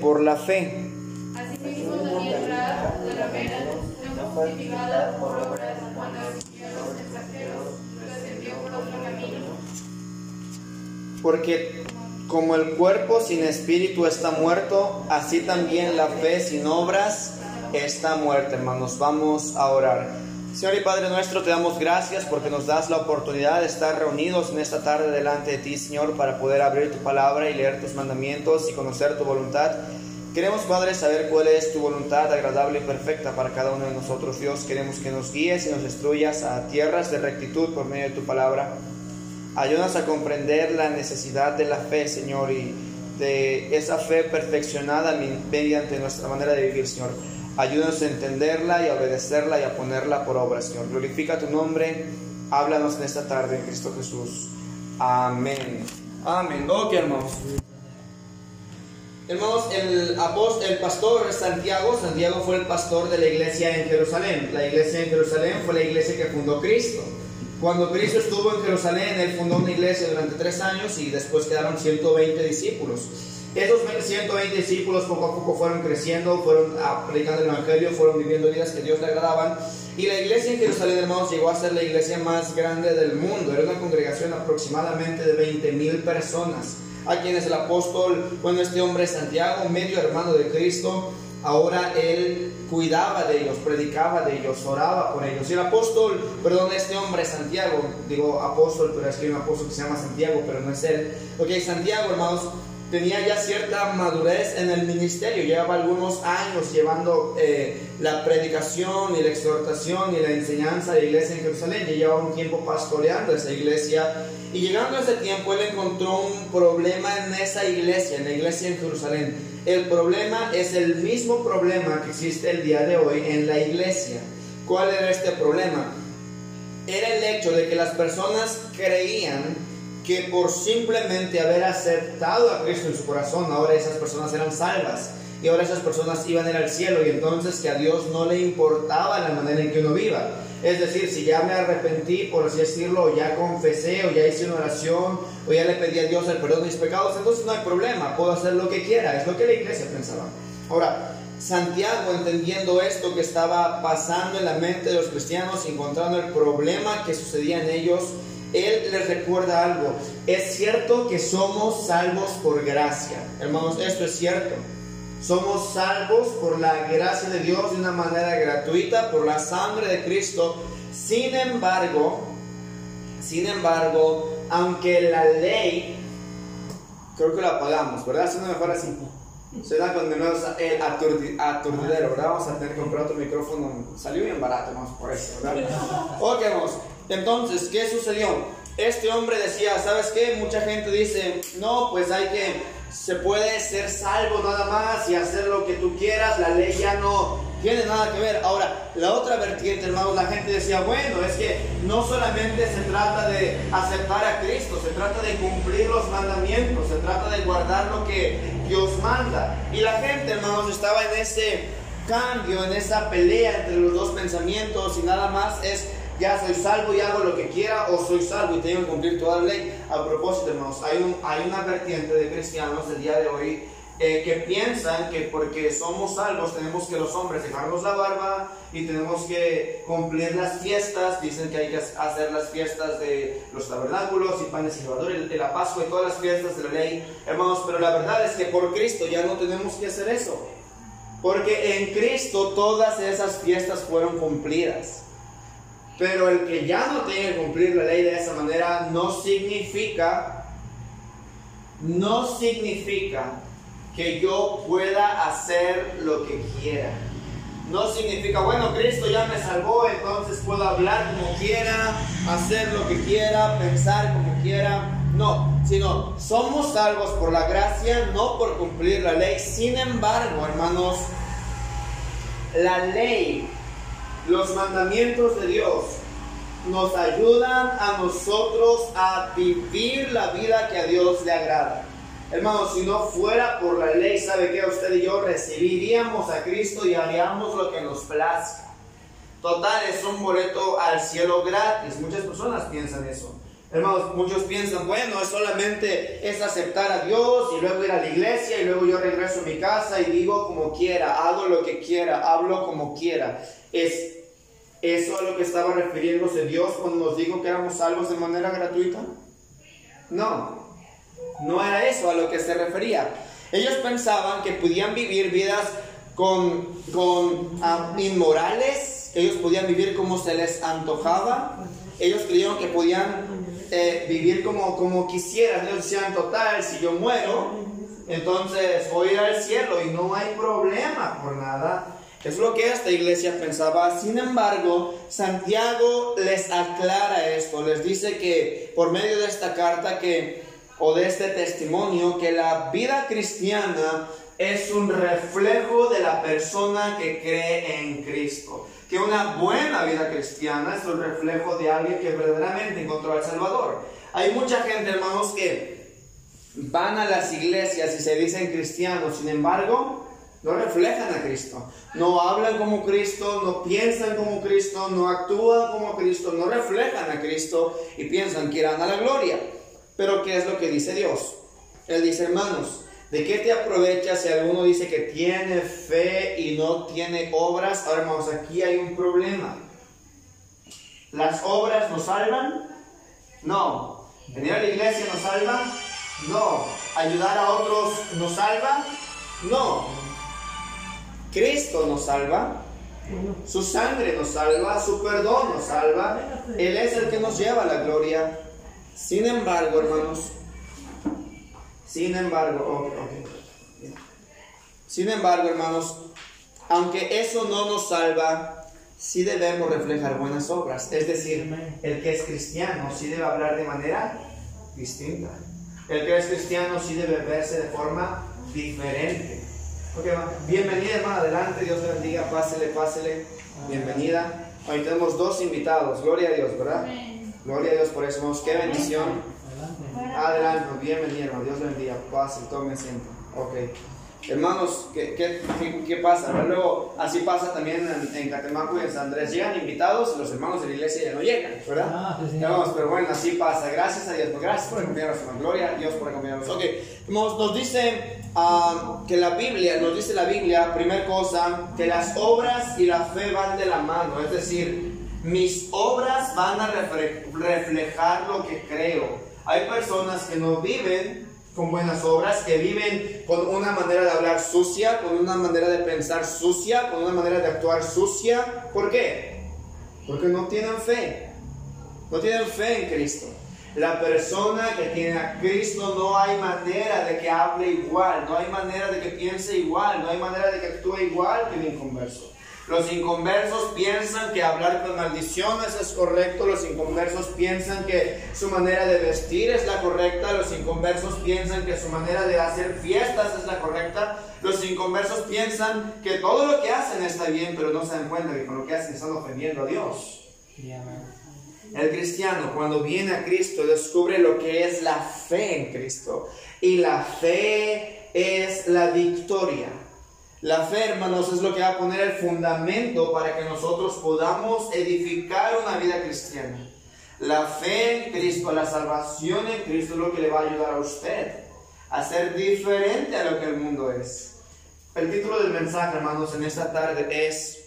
por la fe. Asimismo también Raab, de la Mera, no justificada por obras cuando los extranjeros descendió por otro camino. Porque como el cuerpo sin espíritu está muerto, así también la fe sin obras está muerta, hermanos. Vamos a orar. Señor y Padre nuestro, te damos gracias porque nos das la oportunidad de estar reunidos en esta tarde delante de ti, Señor, para poder abrir tu palabra y leer tus mandamientos y conocer tu voluntad. Queremos, Padre, saber cuál es tu voluntad agradable y perfecta para cada uno de nosotros, Dios. Queremos que nos guíes y nos destruyas a tierras de rectitud por medio de tu palabra. Ayúdanos a comprender la necesidad de la fe, Señor, y de esa fe perfeccionada mediante nuestra manera de vivir, Señor. Ayúdanos a entenderla y a obedecerla y a ponerla por obra, Señor. Glorifica tu nombre. Háblanos en esta tarde en Cristo Jesús. Amén. Amén. Ok, hermanos. Hermanos, el, apóstol, el pastor Santiago, Santiago fue el pastor de la iglesia en Jerusalén. La iglesia en Jerusalén fue la iglesia que fundó Cristo. Cuando Cristo estuvo en Jerusalén, él fundó una iglesia durante tres años y después quedaron 120 discípulos. Esos 120 discípulos poco a poco fueron creciendo, fueron predicando el Evangelio, fueron viviendo vidas que Dios le agradaban. Y la iglesia en Jerusalén, hermanos, llegó a ser la iglesia más grande del mundo. Era una congregación aproximadamente de 20 mil personas. A quienes el apóstol, bueno, este hombre Santiago, medio hermano de Cristo, ahora él cuidaba de ellos, predicaba de ellos, oraba por ellos. Y el apóstol, perdón, este hombre Santiago, digo apóstol, pero es que hay un apóstol que se llama Santiago, pero no es él. Ok, Santiago, hermanos, tenía ya cierta madurez en el ministerio, llevaba algunos años llevando eh, la predicación y la exhortación y la enseñanza de la iglesia en Jerusalén, ya llevaba un tiempo pastoreando esa iglesia y llegando a ese tiempo él encontró un problema en esa iglesia, en la iglesia en Jerusalén. El problema es el mismo problema que existe el día de hoy en la iglesia. ¿Cuál era este problema? Era el hecho de que las personas creían que por simplemente haber aceptado a Cristo en su corazón, ahora esas personas eran salvas y ahora esas personas iban a ir al cielo y entonces que a Dios no le importaba la manera en que uno viva. Es decir, si ya me arrepentí, por así decirlo, o ya confesé, o ya hice una oración, o ya le pedí a Dios el perdón de mis pecados, entonces no hay problema, puedo hacer lo que quiera, es lo que la iglesia pensaba. Ahora, Santiago, entendiendo esto que estaba pasando en la mente de los cristianos, encontrando el problema que sucedía en ellos, él les recuerda algo. Es cierto que somos salvos por gracia. Hermanos, esto es cierto. Somos salvos por la gracia de Dios de una manera gratuita, por la sangre de Cristo. Sin embargo, sin embargo, aunque la ley, creo que la apagamos, ¿verdad? Suena mejor así. Suena con menos el aturdidero, ¿verdad? Vamos a tener que comprar otro micrófono. Salió bien barato, vamos por eso, ¿verdad? Ok, vamos. Entonces, ¿qué sucedió? Este hombre decía, ¿sabes qué? Mucha gente dice, no, pues hay que, se puede ser salvo nada más y hacer lo que tú quieras, la ley ya no tiene nada que ver. Ahora, la otra vertiente, hermanos, la gente decía, bueno, es que no solamente se trata de aceptar a Cristo, se trata de cumplir los mandamientos, se trata de guardar lo que Dios manda. Y la gente, hermanos, estaba en ese cambio, en esa pelea entre los dos pensamientos y nada más es ya soy salvo y hago lo que quiera o soy salvo y tengo que cumplir toda la ley. A propósito, hermanos, hay, un, hay una vertiente de cristianos del día de hoy eh, que piensan que porque somos salvos tenemos que los hombres dejarnos la barba y tenemos que cumplir las fiestas. Dicen que hay que hacer las fiestas de los tabernáculos y panes y llevadores, de la Pascua y todas las fiestas de la ley. Hermanos, pero la verdad es que por Cristo ya no tenemos que hacer eso. Porque en Cristo todas esas fiestas fueron cumplidas. Pero el que ya no tiene que cumplir la ley de esa manera no significa, no significa que yo pueda hacer lo que quiera. No significa, bueno, Cristo ya me salvó, entonces puedo hablar como quiera, hacer lo que quiera, pensar como quiera. No, sino somos salvos por la gracia, no por cumplir la ley. Sin embargo, hermanos, la ley los mandamientos de Dios nos ayudan a nosotros a vivir la vida que a Dios le agrada. Hermanos, si no fuera por la ley, ¿sabe que usted y yo recibiríamos a Cristo y haríamos lo que nos plazca? Total, es un boleto al cielo gratis. Muchas personas piensan eso. Hermanos, muchos piensan, bueno, es solamente es aceptar a Dios y luego ir a la iglesia y luego yo regreso a mi casa y vivo como quiera, hago lo que quiera, hablo como quiera. ¿Es eso a lo que estaba refiriéndose Dios cuando nos dijo que éramos salvos de manera gratuita? No, no era eso a lo que se refería. Ellos pensaban que podían vivir vidas con, con ah, inmorales, ellos podían vivir como se les antojaba, ellos creyeron que podían eh, vivir como, como quisieran, ellos decían, total, si yo muero, entonces voy a ir al cielo y no hay problema por nada. Es lo que esta iglesia pensaba. Sin embargo, Santiago les aclara esto, les dice que por medio de esta carta que o de este testimonio que la vida cristiana es un reflejo de la persona que cree en Cristo. Que una buena vida cristiana es un reflejo de alguien que verdaderamente encontró al Salvador. Hay mucha gente, hermanos, que van a las iglesias y se dicen cristianos, sin embargo, no reflejan a Cristo. No hablan como Cristo, no piensan como Cristo, no actúan como Cristo, no reflejan a Cristo y piensan que irán a la gloria. Pero ¿qué es lo que dice Dios? Él dice, hermanos, ¿de qué te aprovechas si alguno dice que tiene fe y no tiene obras? Ahora, hermanos, aquí hay un problema. ¿Las obras nos salvan? No. ¿Venir a la iglesia nos salva? No. ¿Ayudar a otros nos salva? No. Cristo nos salva. Su sangre nos salva, su perdón nos salva. Él es el que nos lleva a la gloria. Sin embargo, hermanos, sin embargo, sin embargo, hermanos, aunque eso no nos salva, sí debemos reflejar buenas obras. Es decir, el que es cristiano sí debe hablar de manera distinta. El que es cristiano sí debe verse de forma diferente. Okay, bienvenida hermana, adelante, Dios le bendiga, pásele, pásele, bienvenida. Hoy tenemos dos invitados, gloria a Dios, ¿verdad? Gloria a Dios por eso. Qué bendición. Adelante, bienvenido, hermano. Dios bendiga. Pase, tome asiento. Ok. Hermanos, ¿qué, qué, qué, pasa? Luego, así pasa también en, en, Catemaco y en San Andrés. Llegan invitados y los hermanos de la iglesia ya no llegan, ¿verdad? Ah, vamos, pero bueno, así pasa. Gracias a Dios. Gracias por acompañarnos, Gloria a Dios por acompañarnos. Ok, nos, nos dice uh, que la Biblia, nos dice la Biblia, primera cosa, que las obras y la fe van de la mano. Es decir, mis obras van a reflejar lo que creo. Hay personas que no viven con buenas obras, que viven con una manera de hablar sucia, con una manera de pensar sucia, con una manera de actuar sucia. ¿Por qué? Porque no tienen fe. No tienen fe en Cristo. La persona que tiene a Cristo no hay manera de que hable igual, no hay manera de que piense igual, no hay manera de que actúe igual que el inconverso. Los inconversos piensan que hablar con maldiciones es correcto, los inconversos piensan que su manera de vestir es la correcta, los inconversos piensan que su manera de hacer fiestas es la correcta, los inconversos piensan que todo lo que hacen está bien, pero no se dan cuenta que con lo que hacen están ofendiendo a Dios. El cristiano cuando viene a Cristo descubre lo que es la fe en Cristo y la fe es la victoria. La fe, hermanos, es lo que va a poner el fundamento para que nosotros podamos edificar una vida cristiana. La fe en Cristo, la salvación en Cristo es lo que le va a ayudar a usted a ser diferente a lo que el mundo es. El título del mensaje, hermanos, en esta tarde es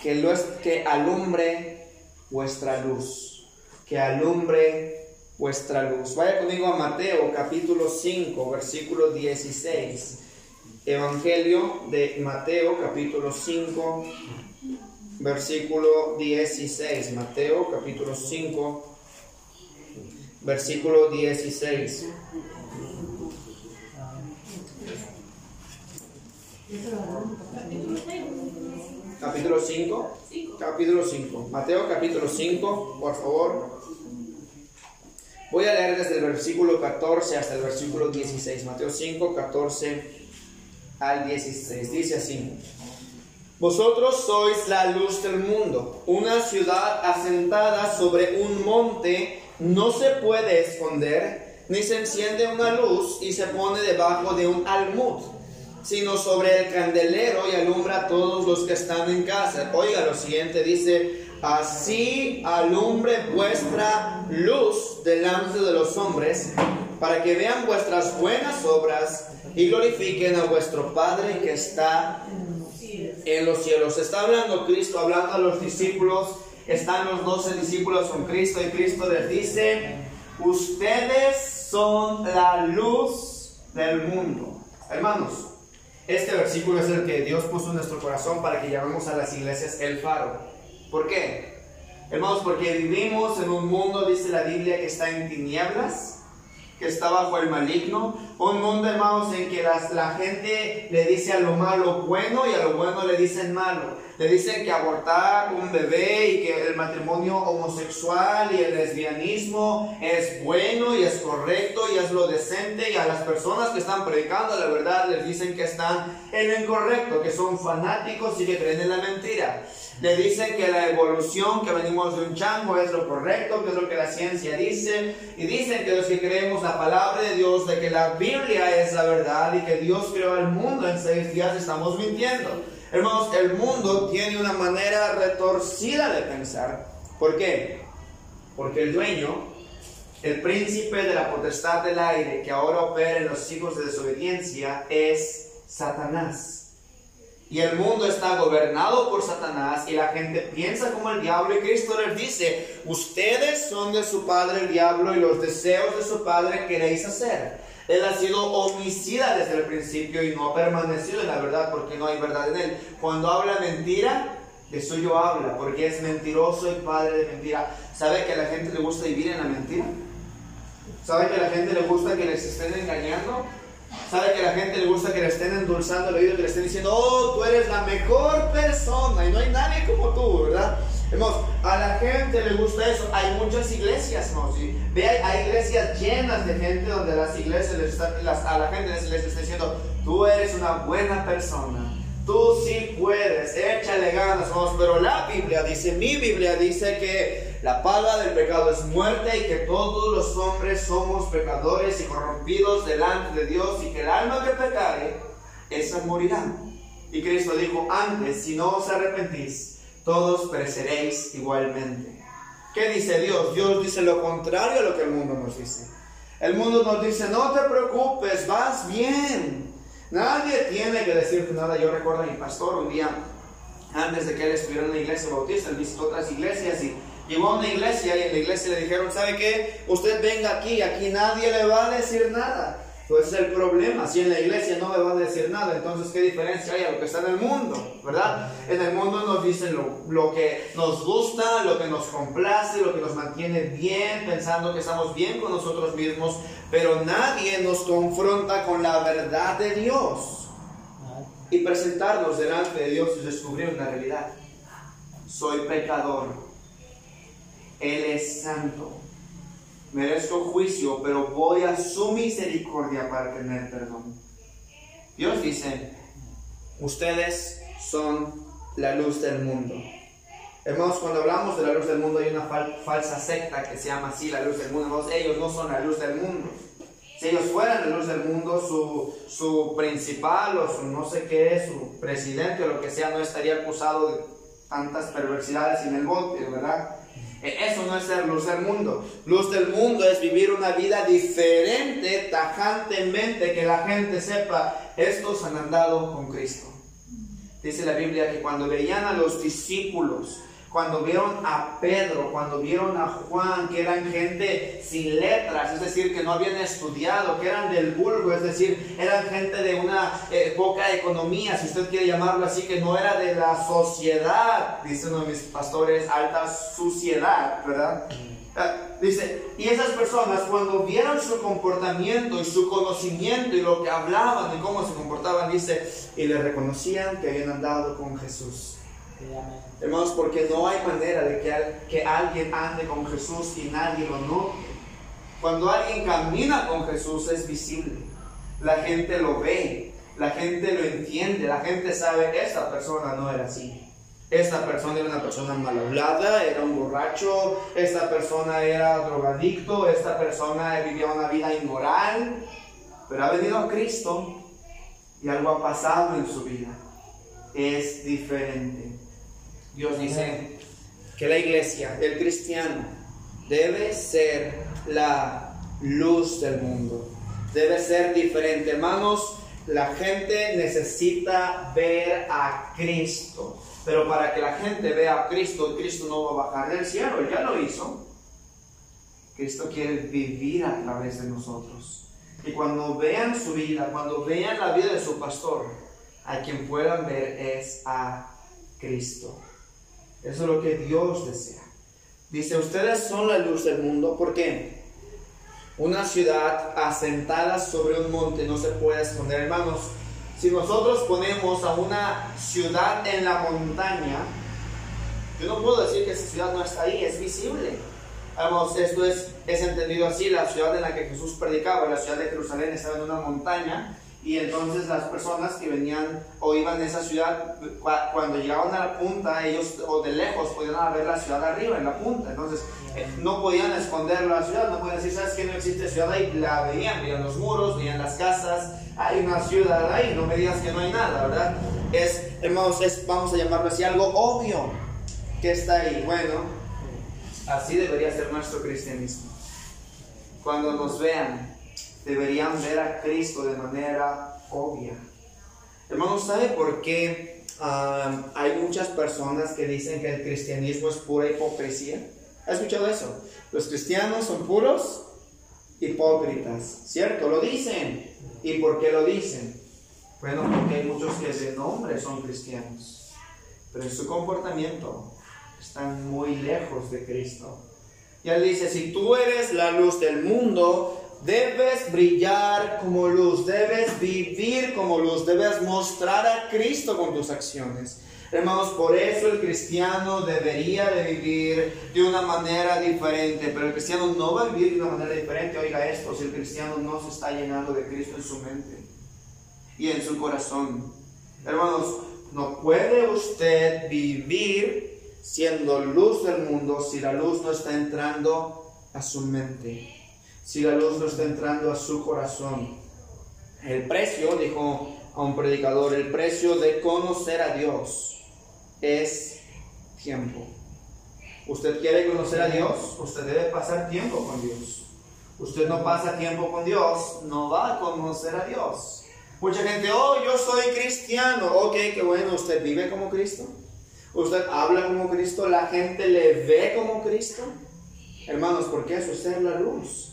que, lo que alumbre vuestra luz. Que alumbre vuestra luz. Vaya conmigo a Mateo capítulo 5, versículo 16. Evangelio de Mateo capítulo 5, versículo 16. Mateo capítulo 5, versículo 16. Capítulo 5. Capítulo 5. Mateo capítulo 5, por favor. Voy a leer desde el versículo 14 hasta el versículo 16. Mateo 5, 14 al 16. Dice así. Vosotros sois la luz del mundo. Una ciudad asentada sobre un monte no se puede esconder, ni se enciende una luz y se pone debajo de un almud, sino sobre el candelero y alumbra a todos los que están en casa. Oiga, lo siguiente dice, así alumbre vuestra luz delante de los hombres para que vean vuestras buenas obras y glorifiquen a vuestro Padre que está en los cielos. Está hablando Cristo, hablando a los discípulos. Están los doce discípulos con Cristo y Cristo les dice, ustedes son la luz del mundo. Hermanos, este versículo es el que Dios puso en nuestro corazón para que llamemos a las iglesias el faro. ¿Por qué? Hermanos, porque vivimos en un mundo, dice la Biblia, que está en tinieblas que está bajo el maligno. Un mundo, hermanos, en que la gente le dice a lo malo bueno y a lo bueno le dicen malo. Le dicen que abortar un bebé y que el matrimonio homosexual y el lesbianismo es bueno y es correcto y es lo decente. Y a las personas que están predicando la verdad les dicen que están en lo incorrecto, que son fanáticos y que creen en la mentira le dicen que la evolución, que venimos de un chango, es lo correcto, que es lo que la ciencia dice, y dicen que los que creemos la palabra de Dios, de que la Biblia es la verdad y que Dios creó el mundo en seis días, estamos mintiendo. Hermanos, el mundo tiene una manera retorcida de pensar. ¿Por qué? Porque el dueño, el príncipe de la potestad del aire, que ahora opera en los hijos de desobediencia, es Satanás. Y el mundo está gobernado por Satanás y la gente piensa como el diablo y Cristo les dice, ustedes son de su padre el diablo y los deseos de su padre queréis hacer. Él ha sido homicida desde el principio y no ha permanecido en la verdad porque no hay verdad en él. Cuando habla mentira, de suyo habla porque es mentiroso y padre de mentira. ¿Sabe que a la gente le gusta vivir en la mentira? ¿Sabe que a la gente le gusta que les estén engañando? Sabe que a la gente le gusta que le estén endulzando el oído, que le estén diciendo, oh, tú eres la mejor persona y no hay nadie como tú, ¿verdad? Vemos, a la gente le gusta eso. Hay muchas iglesias, ¿no? Ve, hay, iglesias llenas de gente donde las iglesias les las, a la gente les, les está diciendo, tú eres una buena persona. Tú sí puedes, échale ganas, vamos. Pero la Biblia dice, mi Biblia dice que la paga del pecado es muerte y que todos los hombres somos pecadores y corrompidos delante de Dios y que el alma que pecare, esa morirá. Y Cristo dijo, antes, si no os arrepentís, todos pereceréis igualmente. ¿Qué dice Dios? Dios dice lo contrario a lo que el mundo nos dice. El mundo nos dice, no te preocupes, vas bien. Nadie tiene que decirte nada. Yo recuerdo a mi pastor un día, antes de que él estuviera en la iglesia bautista, él visitó otras iglesias y Llegó a una iglesia y en la iglesia le dijeron, ¿sabe qué? Usted venga aquí, aquí nadie le va a decir nada. Pues es el problema, si en la iglesia no le van a decir nada, entonces ¿qué diferencia hay a lo que está en el mundo? ¿Verdad? En el mundo nos dicen lo, lo, que nos gusta, lo que nos complace, lo que nos mantiene bien, pensando que estamos bien con nosotros mismos, pero nadie nos confronta con la verdad de Dios. Y presentarnos delante de Dios y descubrir una realidad. Soy pecador, él es santo. Merezco juicio, pero voy a su misericordia para tener perdón. Dios dice, ustedes son la luz del mundo. Hermanos, cuando hablamos de la luz del mundo hay una falsa secta que se llama así, la luz del mundo. ellos no son la luz del mundo. Si ellos fueran la luz del mundo, su, su principal o su no sé qué, su presidente o lo que sea, no estaría acusado de tantas perversidades en el bote, ¿verdad? E, eso no es ser luz del mundo. Luz del mundo es vivir una vida diferente, tajantemente, que la gente sepa, estos han andado con Cristo. Dice la Biblia que cuando veían a los discípulos, cuando vieron a Pedro, cuando vieron a Juan, que eran gente sin letras, es decir, que no habían estudiado, que eran del vulgo, es decir, eran gente de una eh, poca economía, si usted quiere llamarlo así, que no era de la sociedad, dice uno de mis pastores, alta suciedad, ¿verdad? Ah, dice, y esas personas cuando vieron su comportamiento y su conocimiento y lo que hablaban y cómo se comportaban, dice, y le reconocían que habían andado con Jesús. Hermanos, porque no hay manera de que, que alguien ande con Jesús y nadie lo note. Cuando alguien camina con Jesús es visible. La gente lo ve, la gente lo entiende, la gente sabe, esta persona no era así. Esta persona era una persona mal hablada, era un borracho, esta persona era drogadicto, esta persona vivía una vida inmoral, pero ha venido a Cristo y algo ha pasado en su vida. Es diferente. Dios dice que la iglesia, el cristiano, debe ser la luz del mundo. Debe ser diferente. Hermanos, la gente necesita ver a Cristo. Pero para que la gente vea a Cristo, Cristo no va a bajar del cielo, ya lo hizo. Cristo quiere vivir a través de nosotros. Y cuando vean su vida, cuando vean la vida de su pastor, a quien puedan ver es a Cristo. Eso es lo que Dios desea. Dice, ustedes son la luz del mundo. ¿Por qué? Una ciudad asentada sobre un monte no se puede esconder, hermanos. Si nosotros ponemos a una ciudad en la montaña, yo no puedo decir que esa ciudad no está ahí, es visible. Vamos, esto es, es entendido así, la ciudad en la que Jesús predicaba, la ciudad de Jerusalén estaba en una montaña y entonces las personas que venían o iban a esa ciudad, cuando llegaban a la punta, ellos o de lejos podían ver la ciudad arriba, en la punta. Entonces eh, no podían esconder la ciudad, no podían decir, ¿sabes que no existe ciudad ahí? La veían, veían los muros, veían las casas, hay una ciudad ahí, no me digas que no hay nada, ¿verdad? Es, hermanos, es, vamos a llamarlo así, algo obvio que está ahí. Bueno, así debería ser nuestro cristianismo. Cuando nos vean, deberían ver a Cristo de manera obvia. Hermanos, ¿sabe por qué ah, hay muchas personas que dicen que el cristianismo es pura hipocresía? ¿Ha escuchado eso? Los cristianos son puros hipócritas, ¿cierto? Lo dicen. ¿Y por qué lo dicen? Bueno, porque hay muchos que de nombre son cristianos, pero en su comportamiento están muy lejos de Cristo. Y él dice, si tú eres la luz del mundo, Debes brillar como luz, debes vivir como luz, debes mostrar a Cristo con tus acciones. Hermanos, por eso el cristiano debería de vivir de una manera diferente, pero el cristiano no va a vivir de una manera diferente. Oiga esto, si el cristiano no se está llenando de Cristo en su mente y en su corazón. Hermanos, no puede usted vivir siendo luz del mundo si la luz no está entrando a su mente si la luz no está entrando a su corazón. El precio, dijo a un predicador, el precio de conocer a Dios es tiempo. Usted quiere conocer a Dios, usted debe pasar tiempo con Dios. Usted no pasa tiempo con Dios, no va a conocer a Dios. Mucha gente, oh, yo soy cristiano. Ok, qué bueno, usted vive como Cristo. Usted habla como Cristo, la gente le ve como Cristo. Hermanos, porque eso es ser la luz.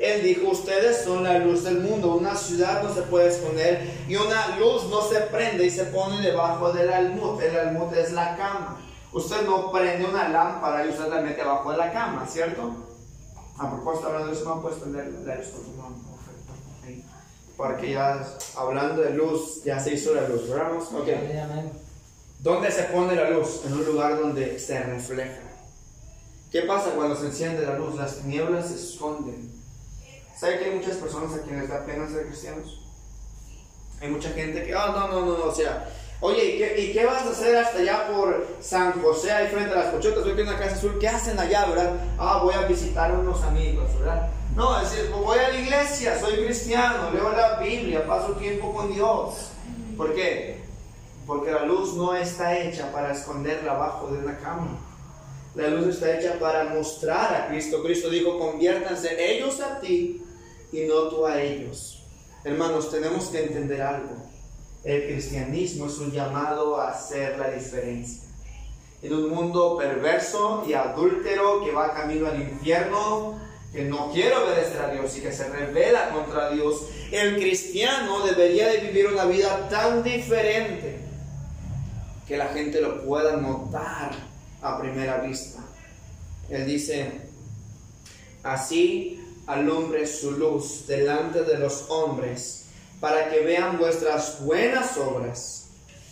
Él dijo, ustedes son la luz del mundo, una ciudad no se puede esconder y una luz no se prende y se pone debajo del almud. El almud es la cama. Usted no prende una lámpara y usted la mete abajo de la cama, ¿cierto? A propósito, hablando de eso, no puedes prender la luz con tu. Porque ya hablando de luz, ya se hizo la luz, ¿verdad? Ok. ¿Dónde se pone la luz? En un lugar donde se refleja. ¿Qué pasa cuando se enciende la luz? Las tinieblas se esconden. ¿Sabe que hay muchas personas a quienes da pena ser cristianos? Hay mucha gente que, oh, no, no, no, o sea, oye, ¿y qué, ¿y qué, vas a hacer hasta allá por San José, ahí frente a las cochotas? Que hay una casa azul, ¿qué hacen allá, verdad? Ah, voy a visitar a unos amigos, ¿verdad? No, es decir, voy a la iglesia, soy cristiano, leo la Biblia, paso tiempo con Dios. ¿Por qué? Porque la luz no está hecha para esconderla abajo de una cama. La luz está hecha para mostrar a Cristo. Cristo dijo, conviértanse ellos a ti y no tú a ellos. Hermanos, tenemos que entender algo. El cristianismo es un llamado a hacer la diferencia. En un mundo perverso y adúltero que va camino al infierno, que no quiere obedecer a Dios y que se revela contra Dios, el cristiano debería de vivir una vida tan diferente que la gente lo pueda notar a primera vista. Él dice, así alumbre su luz delante de los hombres, para que vean vuestras buenas obras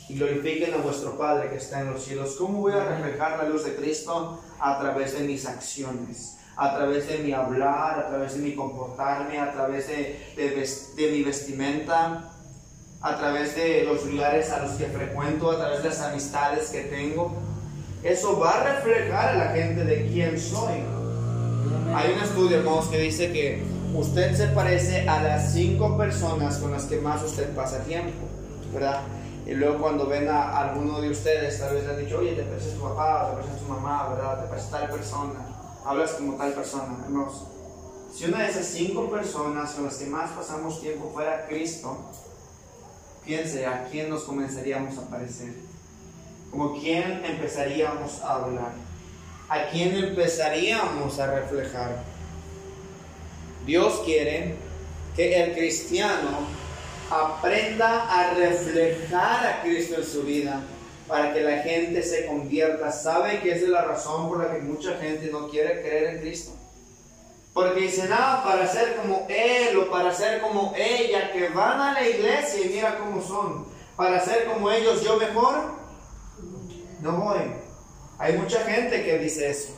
y glorifiquen a vuestro Padre que está en los cielos. ¿Cómo voy a reflejar la luz de Cristo? A través de mis acciones, a través de mi hablar, a través de mi comportarme, a través de, de, mi vestimenta, a través de los lugares a los que frecuento, a través de las amistades que tengo. Eso va a reflejar a la gente de quién soy. Hay un estudio, hermanos, que dice que usted se parece a las cinco personas con las que más usted pasa tiempo, ¿verdad? Y luego cuando ven a alguno de ustedes, tal vez le han dicho, oye, te pareces tu papá, te pareces tu mamá, ¿verdad? Te pareces tal persona, hablas como tal persona, hermanos. si una de esas cinco personas con las que más pasamos tiempo fuera Cristo, piense a quién nos comenzaríamos a parecer, como quién empezaríamos a hablar, a quién empezaríamos a reflejar. Dios quiere que el cristiano aprenda a reflejar a Cristo en su vida para que la gente se convierta. ¿Sabe que es la razón por la que mucha gente no quiere creer en Cristo? Porque dicen, ah, para ser como él o para ser como ella, que van a la iglesia y mira cómo son. Para ser como ellos, yo mejor no voy. Hay mucha gente que dice eso.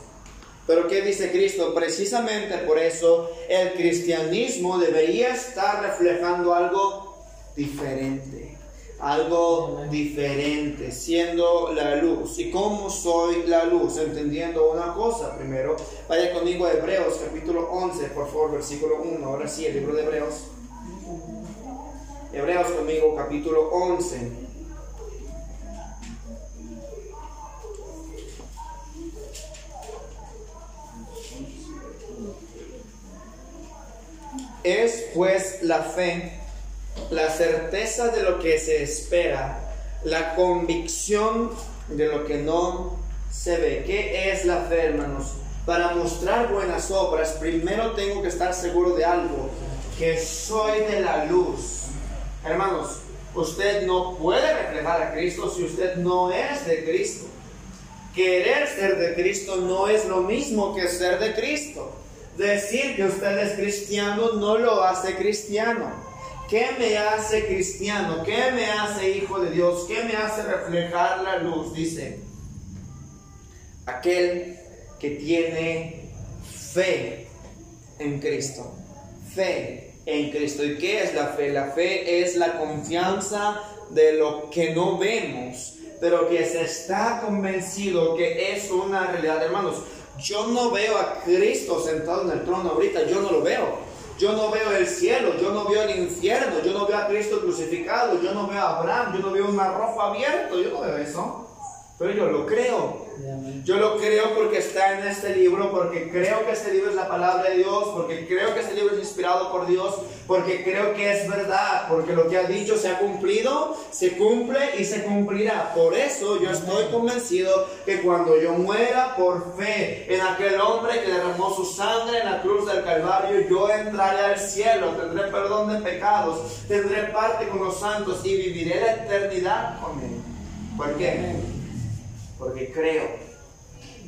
Pero ¿qué dice Cristo? Precisamente por eso el cristianismo debería estar reflejando algo diferente algo diferente, siendo la luz. ¿Y cómo soy la luz? Entendiendo una cosa primero. Vaya conmigo a Hebreos capítulo 11, por favor, versículo 1. Ahora sí, el libro de Hebreos. Hebreos conmigo capítulo 11. Es pues la fe la certeza de lo que se espera, la convicción de lo que no se ve. ¿Qué es la fe, hermanos? Para mostrar buenas obras, primero tengo que estar seguro de algo, que soy de la luz. Hermanos, usted no puede reflejar a Cristo si usted no es de Cristo. Querer ser de Cristo no es lo mismo que ser de Cristo. Decir que usted es cristiano no lo hace cristiano. ¿Qué me hace cristiano? ¿Qué me hace hijo de Dios? ¿Qué me hace reflejar la luz? Dice, aquel que tiene fe en Cristo. Fe en Cristo. ¿Y qué es la fe? La fe es la confianza de lo que no vemos, pero que se está convencido que es una realidad. Hermanos, yo no veo a Cristo sentado en el trono ahorita, yo no lo veo. Yo no veo el cielo, yo no veo el infierno, yo no veo a Cristo crucificado, yo no veo a Abraham, yo no veo un mar rojo abierto, yo no veo eso. Pero yo lo creo. Yo lo creo porque está en este libro, porque creo que este libro es la palabra de Dios, porque creo que este libro es inspirado por Dios, porque creo que es verdad, porque lo que ha dicho se ha cumplido, se cumple y se cumplirá. Por eso yo estoy convencido que cuando yo muera por fe en aquel hombre que derramó su sangre en la cruz del Calvario, yo entraré al cielo, tendré perdón de pecados, tendré parte con los santos y viviré la eternidad con él. ¿Por qué? Porque creo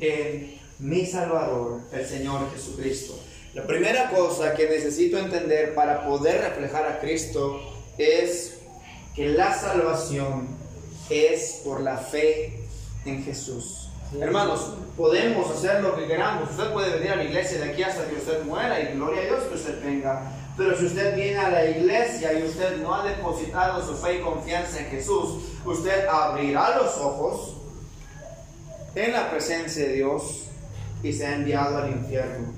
en mi Salvador, el Señor Jesucristo. La primera cosa que necesito entender para poder reflejar a Cristo es que la salvación es por la fe en Jesús. Hermanos, podemos hacer lo que queramos. Usted puede venir a la iglesia de aquí hasta que usted muera y gloria a Dios que usted venga. Pero si usted viene a la iglesia y usted no ha depositado su fe y confianza en Jesús, usted abrirá los ojos en la presencia de Dios y se ha enviado al infierno.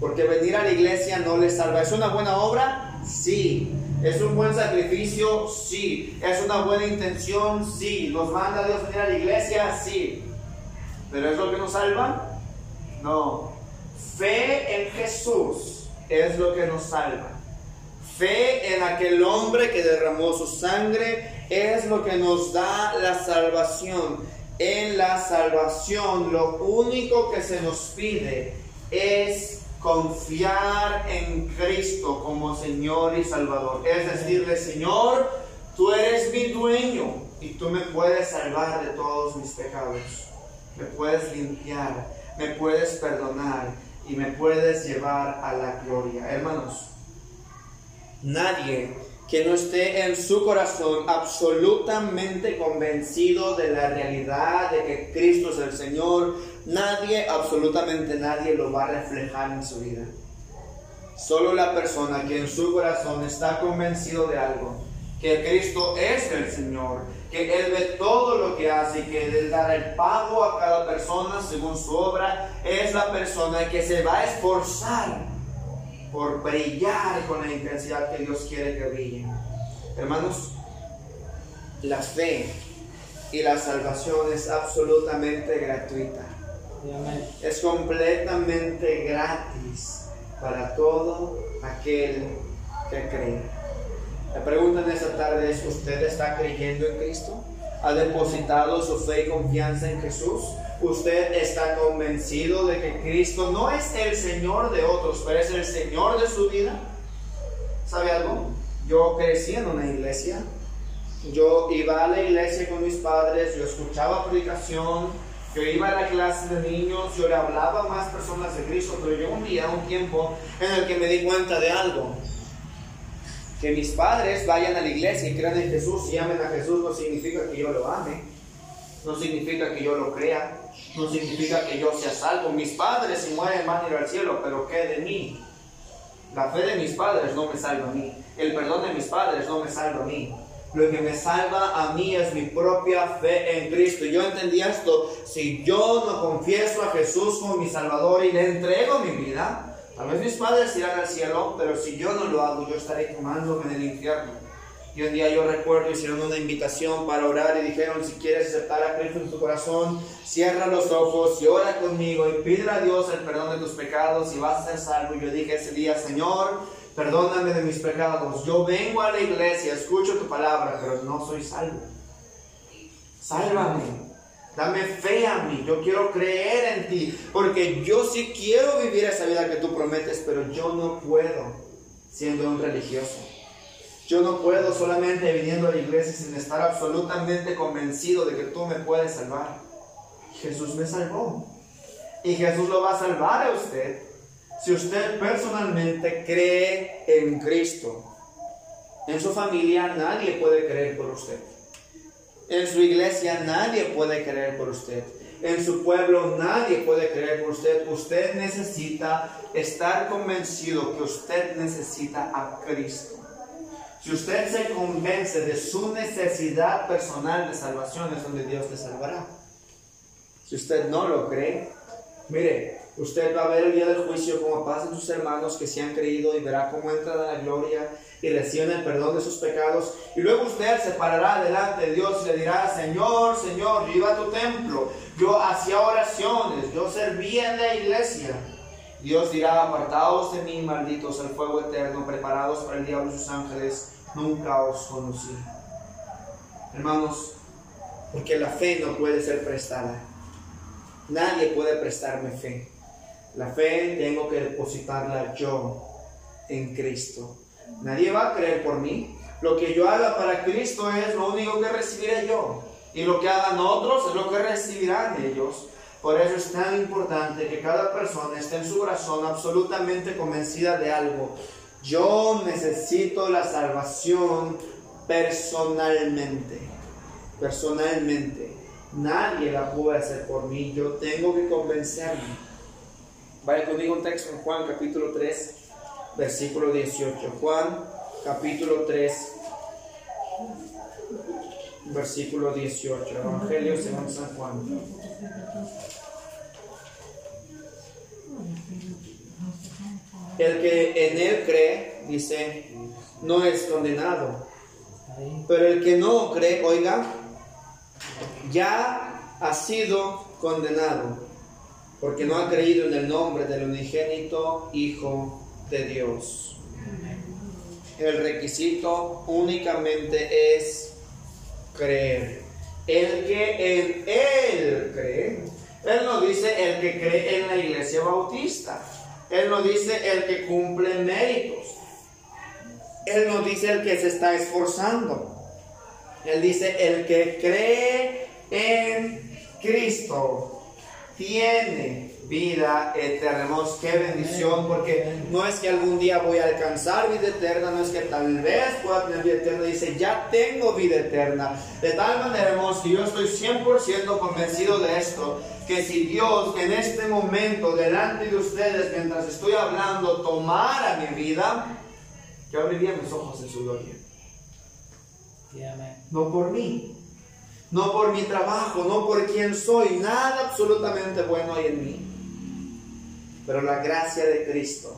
Porque venir a la iglesia no le salva. ¿Es una buena obra? Sí. ¿Es un buen sacrificio? Sí. ¿Es una buena intención? Sí. ¿Nos manda Dios venir a la iglesia? Sí. ¿Pero es lo que nos salva? No. Fe en Jesús es lo que nos salva. Fe en aquel hombre que derramó su sangre es lo que nos da la salvación en la salvación lo único que se nos pide es confiar en Cristo como Señor y Salvador. Es decirle, Señor, tú eres mi dueño y tú me puedes salvar de todos mis pecados. Me puedes limpiar, me puedes perdonar y me puedes llevar a la gloria. Hermanos, nadie que no esté en su corazón absolutamente convencido de la realidad de que Cristo es el Señor, nadie, absolutamente nadie lo va a reflejar en su vida. Solo la persona que en su corazón está convencido de algo, que Cristo es el Señor, que Él ve todo lo que hace y que Él dará el pago a cada persona según su obra, es la persona que se va a esforzar por brillar con la intensidad que Dios quiere que brille. Hermanos, la fe y la salvación es absolutamente gratuita. Es completamente gratis. para todo aquel que cree. La pregunta en esta tarde es, ¿usted está creyendo en Cristo? ¿Ha depositado su fe y confianza en Jesús? ¿Usted está convencido de que Cristo no es el Señor de otros, pero es el Señor de su vida? ¿Sabe algo? Yo crecí en una iglesia. Yo iba a la iglesia con mis padres, yo escuchaba predicación, yo iba a la clase de niños, yo le hablaba a más personas de Cristo, pero llegó un día, un tiempo en el que me di cuenta de algo. Que mis padres vayan a la iglesia y crean en Jesús y amen a Jesús no significa que yo lo ame, no significa que yo lo crea, no significa que yo sea salvo. Mis padres si mueren van a ir al cielo, pero ¿qué de mí? La fe de mis padres no me salva a mí. El perdón de mis padres no me salva a mí. Lo que me salva a mí es mi propia fe en Cristo. Yo entendí esto. Si yo no confieso a Jesús como mi Salvador y le entrego mi vida, tal vez mis padres irán al cielo, pero si yo no lo hago, yo estaré quemándome en el infierno. Y un día yo recuerdo, hicieron una invitación para orar y dijeron, si quieres aceptar a Cristo en tu corazón, cierra los ojos y ora conmigo y pide a Dios el perdón de tus pecados y vas a ser salvo. Y yo dije ese día, Señor, perdóname de mis pecados. Yo vengo a la iglesia, escucho tu palabra, pero no soy salvo. Sálvame. Dame fe a mí. Yo quiero creer en ti. Porque yo sí quiero vivir esa vida que tú prometes, pero yo no puedo siendo un religioso. Yo no puedo solamente viniendo a la iglesia sin estar absolutamente convencido de que tú me puedes salvar. Jesús me salvó. Y Jesús lo va a salvar a usted si usted personalmente cree en Cristo. En su familia nadie puede creer por usted. En su iglesia nadie puede creer por usted. En su pueblo nadie puede creer por usted. Usted necesita estar convencido que usted necesita a Cristo. Si usted se convence de su necesidad personal de salvación es donde Dios te salvará. Si usted no lo cree, mire, usted va a ver el día del juicio como pasan sus hermanos que se han creído y verá cómo entran a la gloria y reciben el perdón de sus pecados. Y luego usted se parará delante de Dios y le dirá, Señor, Señor, yo iba a tu templo, yo hacía oraciones, yo servía en la iglesia. Dios dirá, apartados de mí, malditos, al fuego eterno, preparados para el diablo y sus ángeles, nunca os conocí. Hermanos, porque la fe no puede ser prestada. Nadie puede prestarme fe. La fe tengo que depositarla yo en Cristo. Nadie va a creer por mí. Lo que yo haga para Cristo es lo único que recibiré yo. Y lo que hagan otros es lo que recibirán ellos. Por eso es tan importante que cada persona esté en su corazón absolutamente convencida de algo. Yo necesito la salvación personalmente. Personalmente. Nadie la puede hacer por mí. Yo tengo que convencerme. Vaya conmigo un texto en Juan capítulo 3, versículo 18. Juan capítulo 3, versículo 18. Evangelio según San Juan. El que en él cree, dice, no es condenado. Pero el que no cree, oiga, ya ha sido condenado, porque no ha creído en el nombre del unigénito Hijo de Dios. El requisito únicamente es creer. El que en Él cree, Él no dice el que cree en la iglesia bautista. Él no dice el que cumple méritos. Él no dice el que se está esforzando. Él dice el que cree en Cristo tiene vida eterna. Hermanos, qué bendición, porque no es que algún día voy a alcanzar vida eterna, no es que tal vez pueda tener vida eterna, dice, ya tengo vida eterna. De tal manera, hermanos, que yo estoy 100% convencido de esto, que si Dios en este momento, delante de ustedes, mientras estoy hablando, tomara mi vida, yo abriría mis ojos en su gloria. No por mí, no por mi trabajo, no por quien soy, nada absolutamente bueno hay en mí. Pero la gracia de Cristo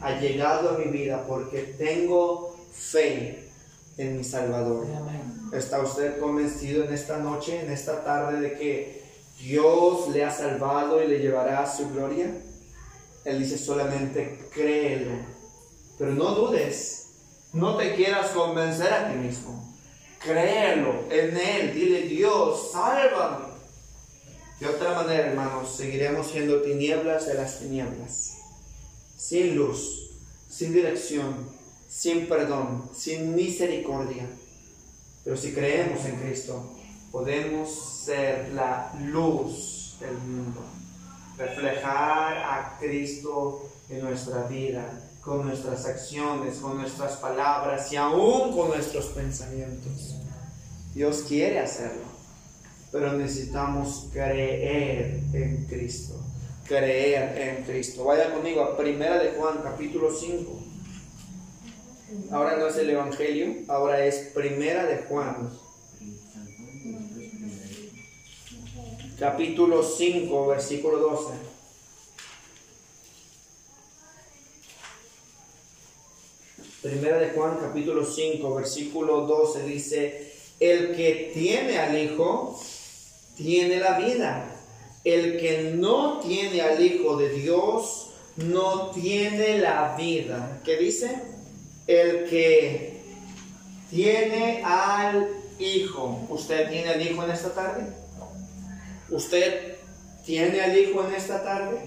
ha llegado a mi vida porque tengo fe en mi Salvador. ¿Está usted convencido en esta noche, en esta tarde, de que Dios le ha salvado y le llevará a su gloria? Él dice solamente créelo. Pero no dudes, no te quieras convencer a ti mismo. Créelo en Él, dile Dios, sálvame. De otra manera, hermanos, seguiremos siendo tinieblas de las tinieblas, sin luz, sin dirección, sin perdón, sin misericordia. Pero si creemos en Cristo, podemos ser la luz del mundo, reflejar a Cristo en nuestra vida, con nuestras acciones, con nuestras palabras y aún con nuestros pensamientos. Dios quiere hacerlo, pero necesitamos creer en Cristo, creer en Cristo. Vaya conmigo a Primera de Juan, capítulo 5. Ahora no es el Evangelio, ahora es Primera de Juan, capítulo 5, versículo 12. Primera de Juan, capítulo 5, versículo 12 dice, el que tiene al Hijo, tiene la vida. El que no tiene al Hijo de Dios, no tiene la vida. ¿Qué dice? El que tiene al Hijo. ¿Usted tiene al Hijo en esta tarde? ¿Usted tiene al Hijo en esta tarde?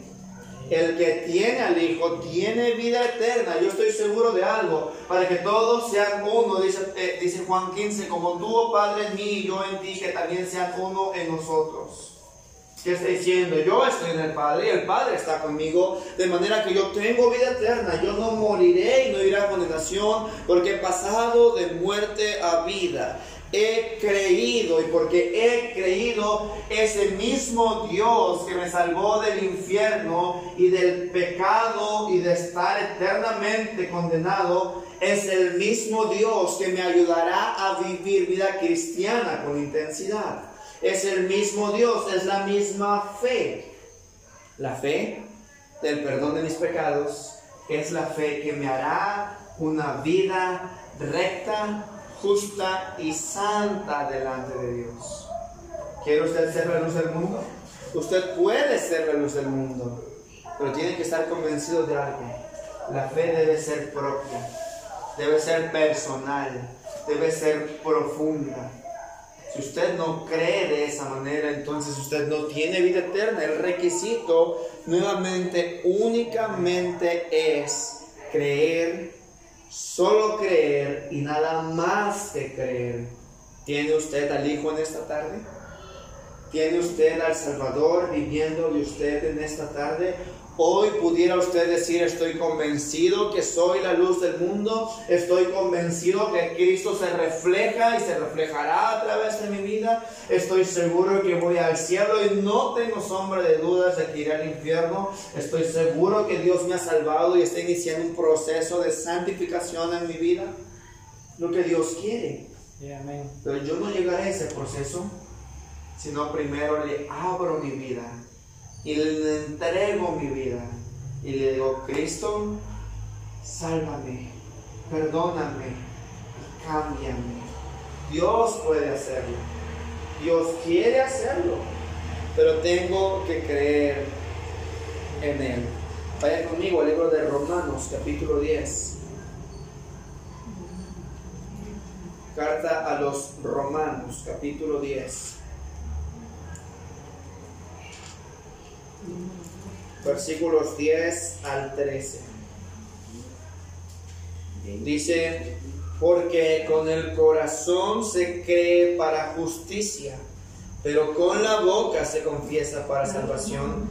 El que tiene al Hijo tiene vida eterna. Yo estoy seguro de algo. Para que todos sean uno, dice, eh, Juan 15, como tú, oh Padre, en mí y yo en ti, que también sean uno en nosotros. ¿Qué está diciendo? Yo estoy en el Padre y el Padre está conmigo, de manera que yo tengo vida eterna. Yo no moriré y no iré a condenación, porque he pasado de muerte a vida he creído y porque he creído ese mismo Dios que me salvó del infierno y del pecado y de estar eternamente condenado, es el mismo Dios que me ayudará a vivir vida cristiana con intensidad. Es el mismo Dios, es la misma fe. La fe del perdón de mis pecados es la fe que me hará una vida recta, justa y santa delante de Dios. ¿Quiere usted ser la luz del mundo? Usted puede ser la luz del mundo, pero tiene que estar convencido de algo. La fe debe ser propia, debe ser personal, debe ser profunda. Si usted no cree de esa manera, entonces usted no tiene vida eterna. El requisito nuevamente únicamente es creer Solo creer y nada más que creer. ¿Tiene usted al Hijo en esta tarde? ¿Tiene usted al Salvador viviendo de usted en esta tarde? Hoy pudiera usted decir, estoy convencido que soy la luz del mundo, estoy convencido que Cristo se refleja y se reflejará a través de mi vida, estoy seguro que voy al cielo y no tengo sombra de dudas de que iré al infierno, estoy seguro que Dios me ha salvado y está iniciando un proceso de santificación en mi vida, lo que Dios quiere. Pero yo no llegaré a ese proceso, sino primero le abro mi vida y le entrego mi vida y le digo, Cristo, sálvame, perdóname, cámbiame. Dios puede hacerlo, Dios quiere hacerlo, pero tengo que creer en Él. Vaya conmigo al libro de Romanos, capítulo 10. Carta a los Romanos, capítulo 10. Versículos 10 al 13. Dice, porque con el corazón se cree para justicia, pero con la boca se confiesa para salvación.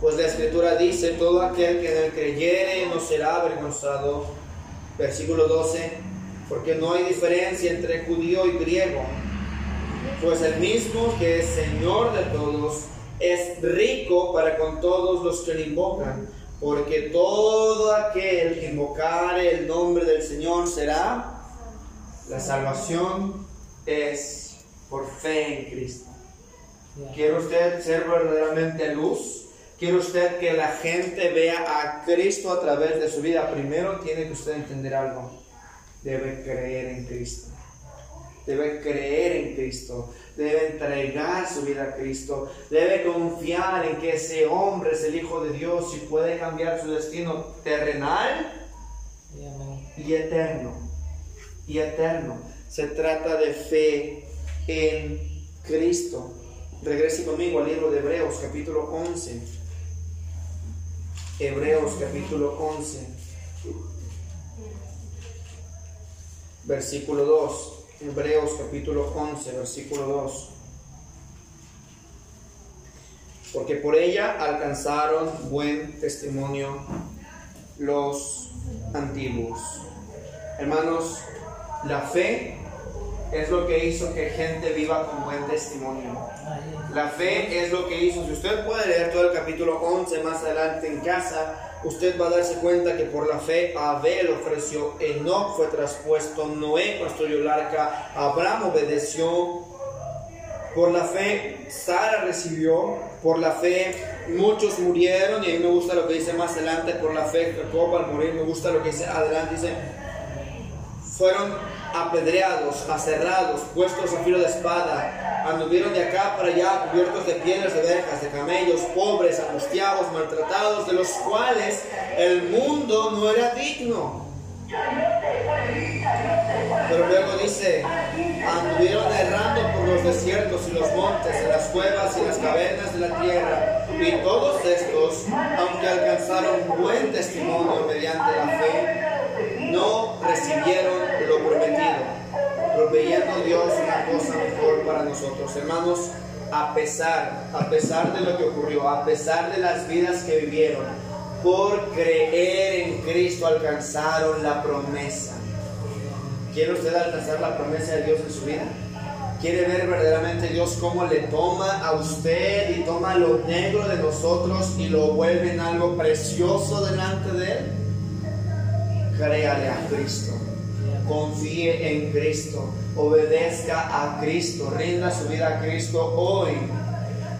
Pues la escritura dice, todo aquel que en él creyere no será avergonzado. Versículo 12, porque no hay diferencia entre judío y griego, pues el mismo que es Señor de todos, es rico para con todos los que le invocan, porque todo aquel que invocare el nombre del Señor será, la salvación es por fe en Cristo. ¿Quiere usted ser verdaderamente luz? ¿Quiere usted que la gente vea a Cristo a través de su vida? Primero tiene que usted entender algo. Debe creer en Cristo. Debe creer en Cristo, debe entregar su vida a Cristo, debe confiar en que ese hombre es el Hijo de Dios y puede cambiar su destino terrenal y eterno. Y eterno. Se trata de fe en Cristo. Regrese conmigo al libro de Hebreos capítulo 11. Hebreos capítulo 11. Versículo 2. Hebreos capítulo 11, versículo 2. Porque por ella alcanzaron buen testimonio los antiguos. Hermanos, la fe es lo que hizo que gente viva con buen testimonio. La fe es lo que hizo. Si usted puede leer todo el capítulo 11 más adelante en casa, usted va a darse cuenta que por la fe Abel ofreció, Enoch fue traspuesto, Noé construyó el arca, Abraham obedeció, por la fe Sara recibió, por la fe muchos murieron, y a mí me gusta lo que dice más adelante, por la fe Jacob al morir, me gusta lo que dice adelante, dice, fueron apedreados, aserrados, puestos a filo de espada, anduvieron de acá para allá cubiertos de pieles de ovejas, de camellos, pobres, angustiados, maltratados, de los cuales el mundo no era digno. Pero luego dice, anduvieron errando por los desiertos y los montes, en las cuevas y las cavernas de la tierra. Y todos estos, aunque alcanzaron buen testimonio mediante la fe, no recibieron lo prometido, proveyendo Dios una cosa mejor para nosotros. Hermanos, a pesar, a pesar de lo que ocurrió, a pesar de las vidas que vivieron, por creer en Cristo alcanzaron la promesa. ¿Quiere usted alcanzar la promesa de Dios en su vida? ¿Quiere ver verdaderamente Dios cómo le toma a usted y toma lo negro de nosotros y lo vuelve en algo precioso delante de Él? Créale a Cristo, confíe en Cristo, obedezca a Cristo, rinda su vida a Cristo hoy.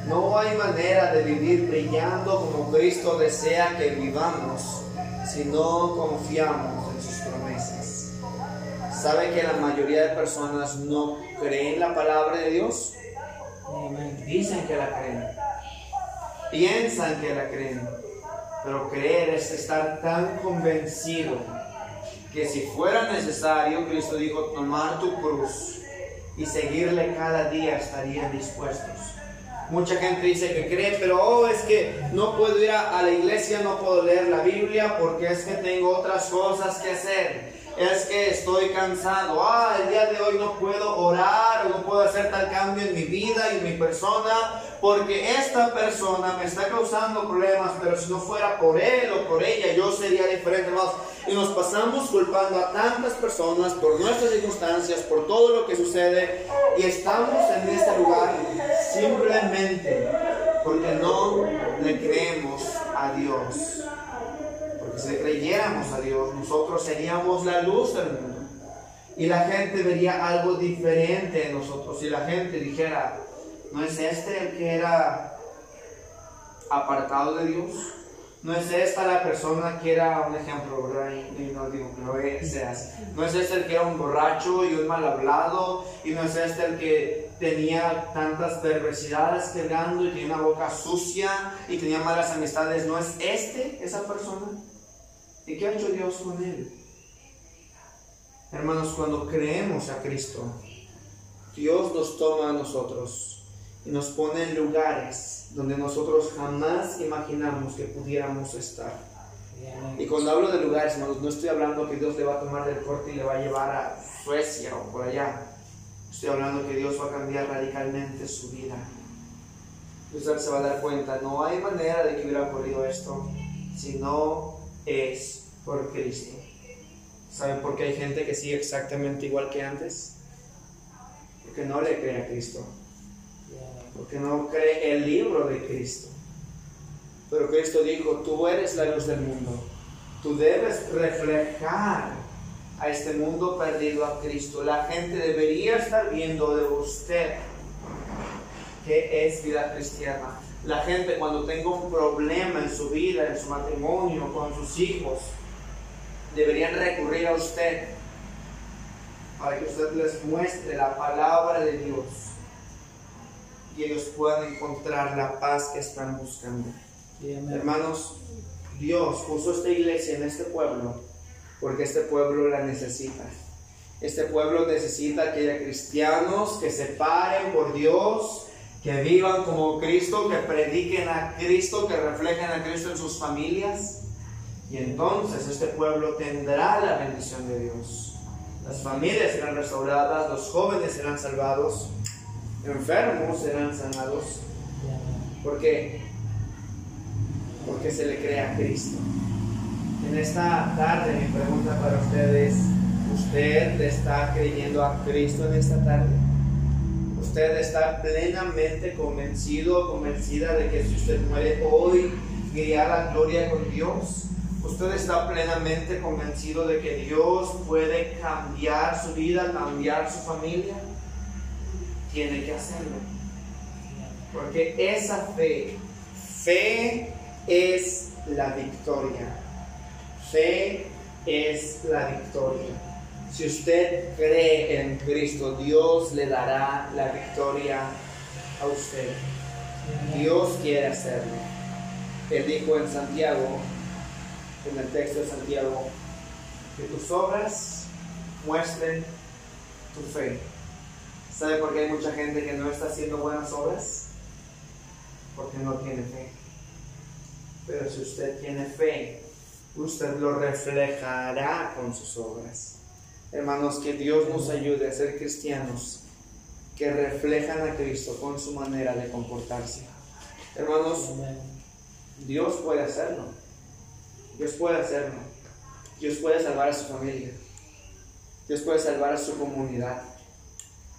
No hay manera de vivir brillando como Cristo desea que vivamos si no confiamos en sus promesas. ¿Sabe que la mayoría de personas no creen la palabra de Dios? Dicen que la creen. Piensan que la creen. Pero creer es estar tan convencido que si fuera necesario, Cristo dijo, tomar tu cruz y seguirle cada día estarían dispuestos. Mucha gente dice que cree, pero oh, es que no puedo ir a, a la iglesia, no puedo leer la Biblia porque es que tengo otras cosas que hacer es que estoy cansado. Ah, el día de hoy no puedo orar no puedo hacer tal cambio en mi vida y en mi persona porque esta persona me está causando problemas, pero si no fuera por él o por ella, yo sería diferente, hermanos. Y nos pasamos culpando a tantas personas por nuestras circunstancias, por todo lo que sucede, y estamos en este lugar simplemente porque no le creemos a Dios. Si creyéramos a Dios, nosotros seríamos la luz del mundo. Y la gente vería algo diferente en nosotros. Si la gente dijera, ¿no es este el que era apartado de Dios? ¿No es esta la persona que era un ejemplo, ¿verdad? Y no digo que no seas. ¿No es este el que era un borracho y un mal hablado? ¿Y no es este el que tenía tantas perversidades quebrando y tenía una boca sucia y tenía malas amistades? ¿No es este esa persona? ¿Y qué ha hecho Dios con él? Hermanos, cuando creemos a Cristo, Dios nos toma a nosotros y nos pone en lugares donde nosotros jamás imaginamos que pudiéramos estar. Y cuando hablo de lugares, hermanos, no estoy hablando que Dios le va a tomar del corte y le va a llevar a Suecia o por allá. Estoy hablando que Dios va a cambiar radicalmente su vida. Usted se va a dar cuenta, no hay manera de que hubiera ocurrido esto si no es por Cristo. ¿Saben por qué hay gente que sigue exactamente igual que antes? Porque no le cree a Cristo. Porque no cree el libro de Cristo. Pero Cristo dijo, tú eres la luz del mundo. Tú debes reflejar a este mundo perdido a Cristo. La gente debería estar viendo de usted que es vida cristiana. La gente cuando tenga un problema en su vida, en su matrimonio, con sus hijos, deberían recurrir a usted. para que usted les muestre la palabra de Dios y ellos puedan encontrar la paz que están buscando. Hermanos, Dios puso esta iglesia en este pueblo porque este pueblo la necesita. Este pueblo necesita que haya cristianos que se paren por Dios, que vivan como Cristo, que prediquen a Cristo, que reflejen a Cristo en sus familias. Y entonces este pueblo tendrá la bendición de Dios. Las familias serán restauradas, los jóvenes serán salvados, enfermos serán sanados. Porque porque se le crea a Cristo. En esta tarde mi pregunta para ustedes, ¿usted le está creyendo a Cristo en esta tarde? ¿Usted está plenamente convencido o convencida de que si usted muere hoy, iría a la gloria con Dios? ¿Usted está plenamente convencido de que Dios puede cambiar su vida, cambiar su familia? Tiene que hacerlo. Porque esa fe, fe es la victoria. Fe es la victoria. Si usted cree en Cristo, Dios le dará la victoria a usted. Dios quiere hacerlo. Él dijo en Santiago, en el texto de Santiago, que tus obras muestren tu fe. ¿Sabe por qué hay mucha gente que no está haciendo buenas obras? Porque no tiene fe. Pero si usted tiene fe, usted lo reflejará con sus obras. Hermanos, que Dios nos ayude a ser cristianos que reflejan a Cristo con su manera de comportarse. Hermanos, Dios puede hacerlo. Dios puede hacerlo. Dios puede salvar a su familia. Dios puede salvar a su comunidad.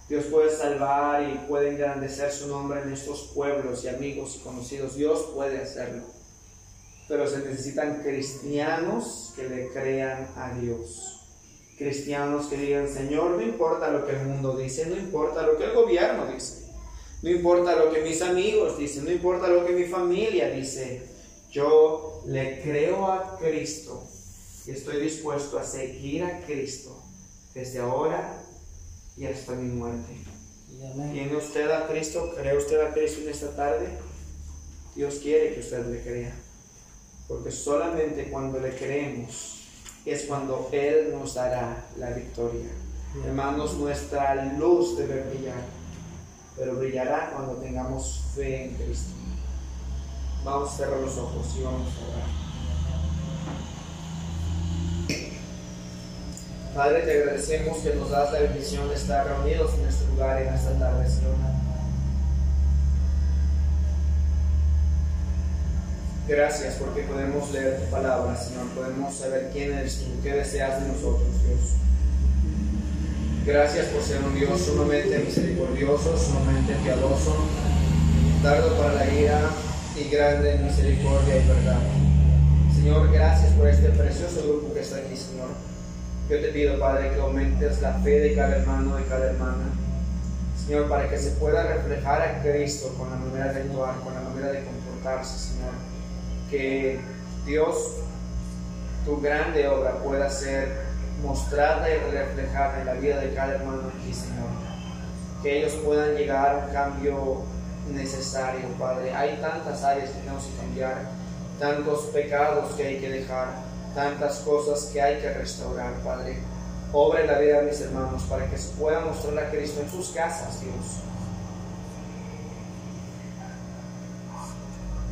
Dios puede salvar y puede engrandecer su nombre en estos pueblos y amigos y conocidos. Dios puede hacerlo pero se necesitan cristianos que le crean a Dios. Cristianos que digan, Señor, no importa lo que el mundo dice, no importa lo que el gobierno dice, no importa lo que mis amigos dicen, no importa lo que mi familia dice, yo le creo a Cristo y estoy dispuesto a seguir a Cristo desde ahora y hasta mi muerte. ¿Tiene usted a Cristo? ¿Cree usted a Cristo en esta tarde? Dios quiere que usted le crea porque solamente cuando le creemos es cuando Él nos dará la victoria. Hermanos, nuestra luz debe brillar, pero brillará cuando tengamos fe en Cristo. Vamos a cerrar los ojos y vamos a orar. Padre, te agradecemos que nos das la bendición de estar reunidos en este lugar en esta tarde, Señor. Gracias porque podemos leer tu palabra, Señor. Podemos saber quién eres tú, qué deseas de nosotros, Dios. Gracias por ser un Dios sumamente misericordioso, sumamente piadoso, tardo para la ira y grande en misericordia y verdad. Señor, gracias por este precioso grupo que está aquí, Señor. Yo te pido, Padre, que aumentes la fe de cada hermano y cada hermana. Señor, para que se pueda reflejar a Cristo con la manera de actuar, con la manera de comportarse, Señor que Dios, tu grande obra pueda ser mostrada y reflejada en la vida de cada hermano aquí, Señor. Que ellos puedan llegar a un cambio necesario, Padre. Hay tantas áreas que tenemos que cambiar, tantos pecados que hay que dejar, tantas cosas que hay que restaurar, Padre. Obra en la vida de mis hermanos para que se pueda mostrar a Cristo en sus casas, Dios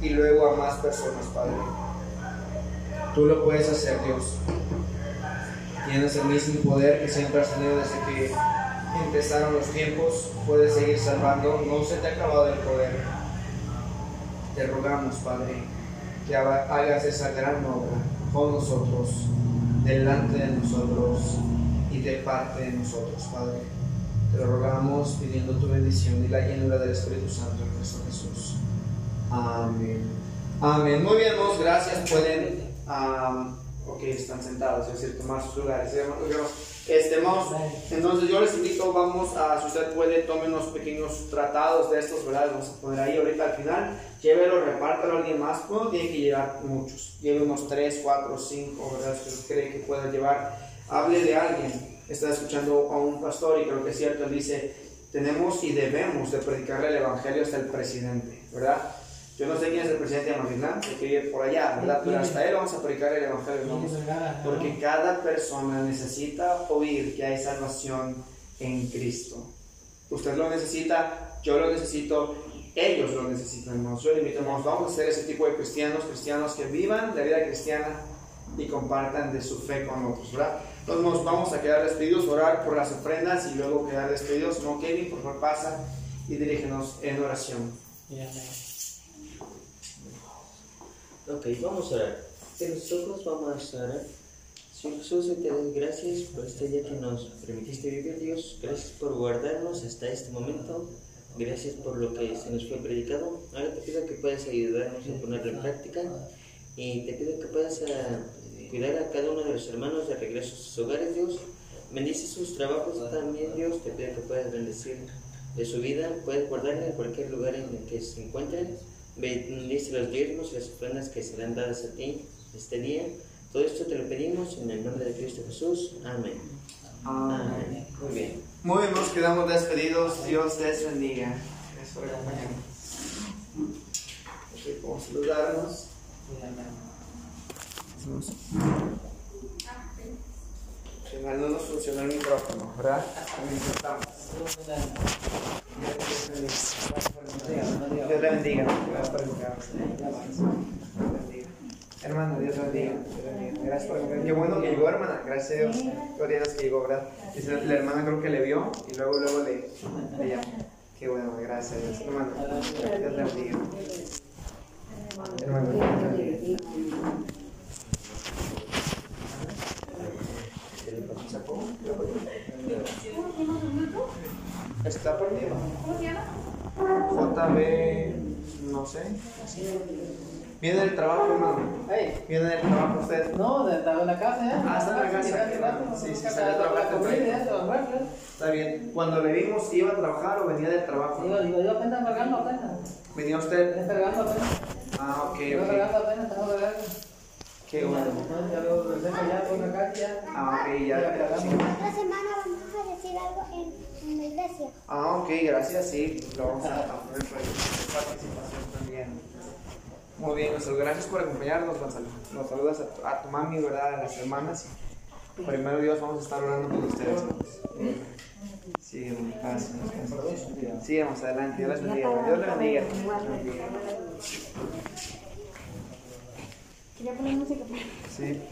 y luego a más personas, Padre. Tú lo puedes hacer, Dios. Tienes el mismo poder que siempre has tenido desde que empezaron los tiempos. Puedes seguir salvando. No se te ha acabado el poder. Te rogamos, Padre, que hagas esa gran obra con nosotros, delante de nosotros y de parte de nosotros, Padre. Te lo rogamos pidiendo tu bendición y la llenura del Espíritu Santo en Cristo Jesús. Amén. Amén. Muy bien, hermanos, gracias. Pueden, ok, están sentados, es decir, tomar sus lugares. Este, entonces yo les invito, vamos a, si usted puede, tome unos pequeños tratados de estos, ¿verdad? Vamos a poner ahí ahorita al final. Llévelo, repártelo a alguien más. No tiene que llevar muchos. Lleve unos 3, 4, 5, ¿verdad? Si usted cree que pueda llevar. Hable de alguien estaba escuchando a un pastor y creo que es cierto, él dice, tenemos y debemos de predicarle el Evangelio hasta el presidente, ¿verdad? Yo no sé quién es el presidente de Mazatlán, que vive por allá, ¿verdad? Pero hasta él vamos a predicar el Evangelio, vamos. Porque cada persona necesita oír que hay salvación en Cristo. Usted lo necesita, yo lo necesito, ellos lo necesitan, hermanos. Yo le invito, hermanos, vamos a ser ese tipo de cristianos, cristianos que vivan la vida cristiana y compartan de su fe con otros, ¿verdad? Entonces nos vamos a quedar despedidos, orar por las ofrendas y luego quedar despedidos. No, Kevin, por favor, pasa y dirígenos en oración. Ok, vamos a orar. Los ojos vamos a orar. Señor Jesús, te doy gracias por este día que nos permitiste vivir, Dios. Gracias por guardarnos hasta este momento. Gracias por lo que se nos fue predicado. Ahora te pido que puedas ayudarnos a ponerlo en práctica. Y te pido que puedas ah, cuidar a cada uno de los hermanos de regreso a sus hogares, Dios. Bendice sus trabajos también, Dios. Te pido que puedas bendecir de su vida. Puedes guardarla en cualquier lugar en el que se encuentren. Bendice los diezmos y las ofrendas que serán dadas a ti este día. Todo esto te lo pedimos en el nombre de Cristo Jesús. Amén. Amén. Muy bien. Muy bien, nos quedamos despedidos. Dios les bendiga. Gracias por acompañarnos. Ok, vamos a saludarnos. Final no nos funcionó el micrófono, ¿verdad? Dios le bendiga. Gracias por bendiga. Hermana, Dios le bendiga. Gracias por acompañarnos. Qué bueno que llegó, hermana. Gracias a Dios. Gloria a Dios que llegó, ¿verdad? Dice, La hermana creo que le vio y luego, luego le, le llamó. Qué bueno, gracias a Dios. Hermana, Dios le bendiga. Hermano, Dios le bendiga. ¿Sacó? Está perdido. ¿Cómo se llama? No sé. Viene del trabajo, hermano. Viene del trabajo usted. No, de, de la casa, ¿eh? Ah, está en la casa. Sí, sí, ver, ¿eh? Está bien. Cuando le vimos, ¿iba a trabajar o venía del trabajo? Digo, digo, yo apenas cargando apenas. ¿Venía usted? Estoy cargando apenas. Ah, ok, cargando apenas. Qué bueno. Ya lo dejo ya, pongo acá, ya. Ah, ok, ya. Otra semana vamos a decir algo en, iglesia. Ah, ok, gracias, sí. Lo vamos a poner por ahí. participación también. Muy bien, Gonzalo, gracias por acompañarnos, Gonzalo. Nos saludas a tu, a tu mami, ¿verdad? A las hermanas. Primero Dios, vamos a estar orando por ustedes. Sí, gracias. gracias. Sigamos adelante, Dios les bendiga. Dios les bendiga. Dios les bendiga. Quería poner música. Sí.